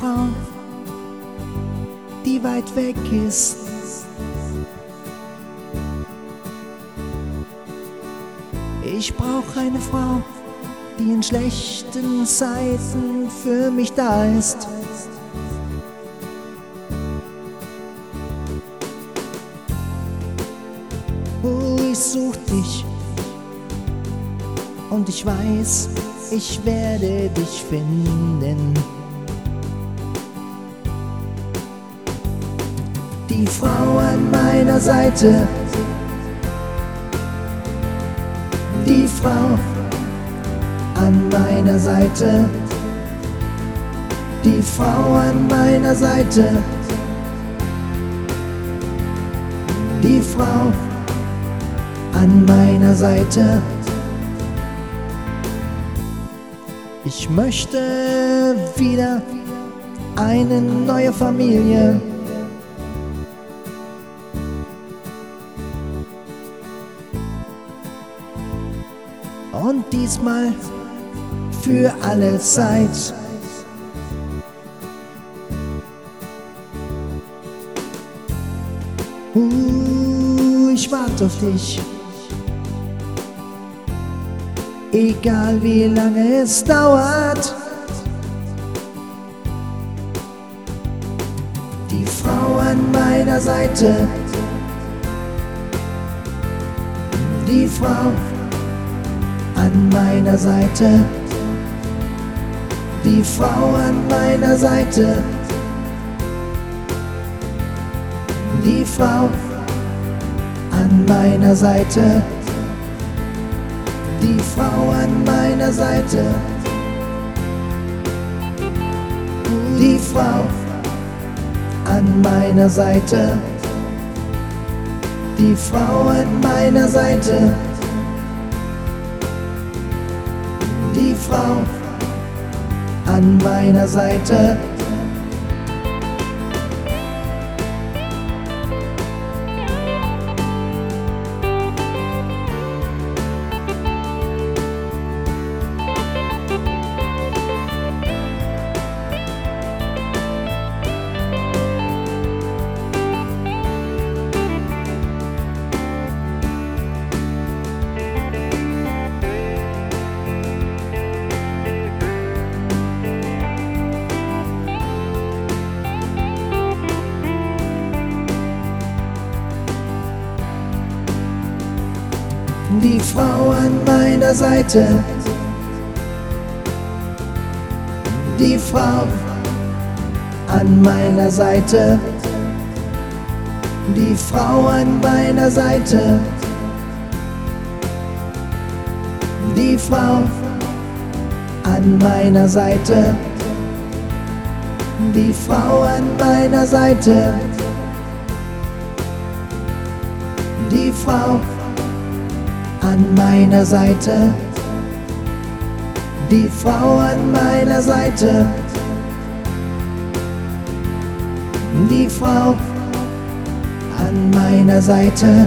Frau, die weit weg ist. Ich brauch eine Frau, die in schlechten Zeiten für mich da ist. Oh, ich such dich und ich weiß, ich werde dich finden. Die Frau an meiner Seite, die Frau an meiner Seite, die Frau an meiner Seite, die Frau an meiner Seite. Ich möchte wieder eine neue Familie. Und diesmal für alle Zeit. Uh, ich warte auf dich. Egal wie lange es dauert. Die Frau an meiner Seite. Die Frau an meiner Seite. Die Frau an meiner Seite. Die Frau an meiner Seite. Die Frau an meiner Seite. Die Frau an meiner Seite. Die Frau an meiner Seite. Frau an meiner Seite. Die Frau an meiner Seite. Die Frau an meiner Seite. Die Frau an meiner Seite. Die Frau an meiner Seite. Die Frau an meiner Seite. Die Frau an meiner Seite. Die Frau an meiner Seite. Die Frau an meiner Seite.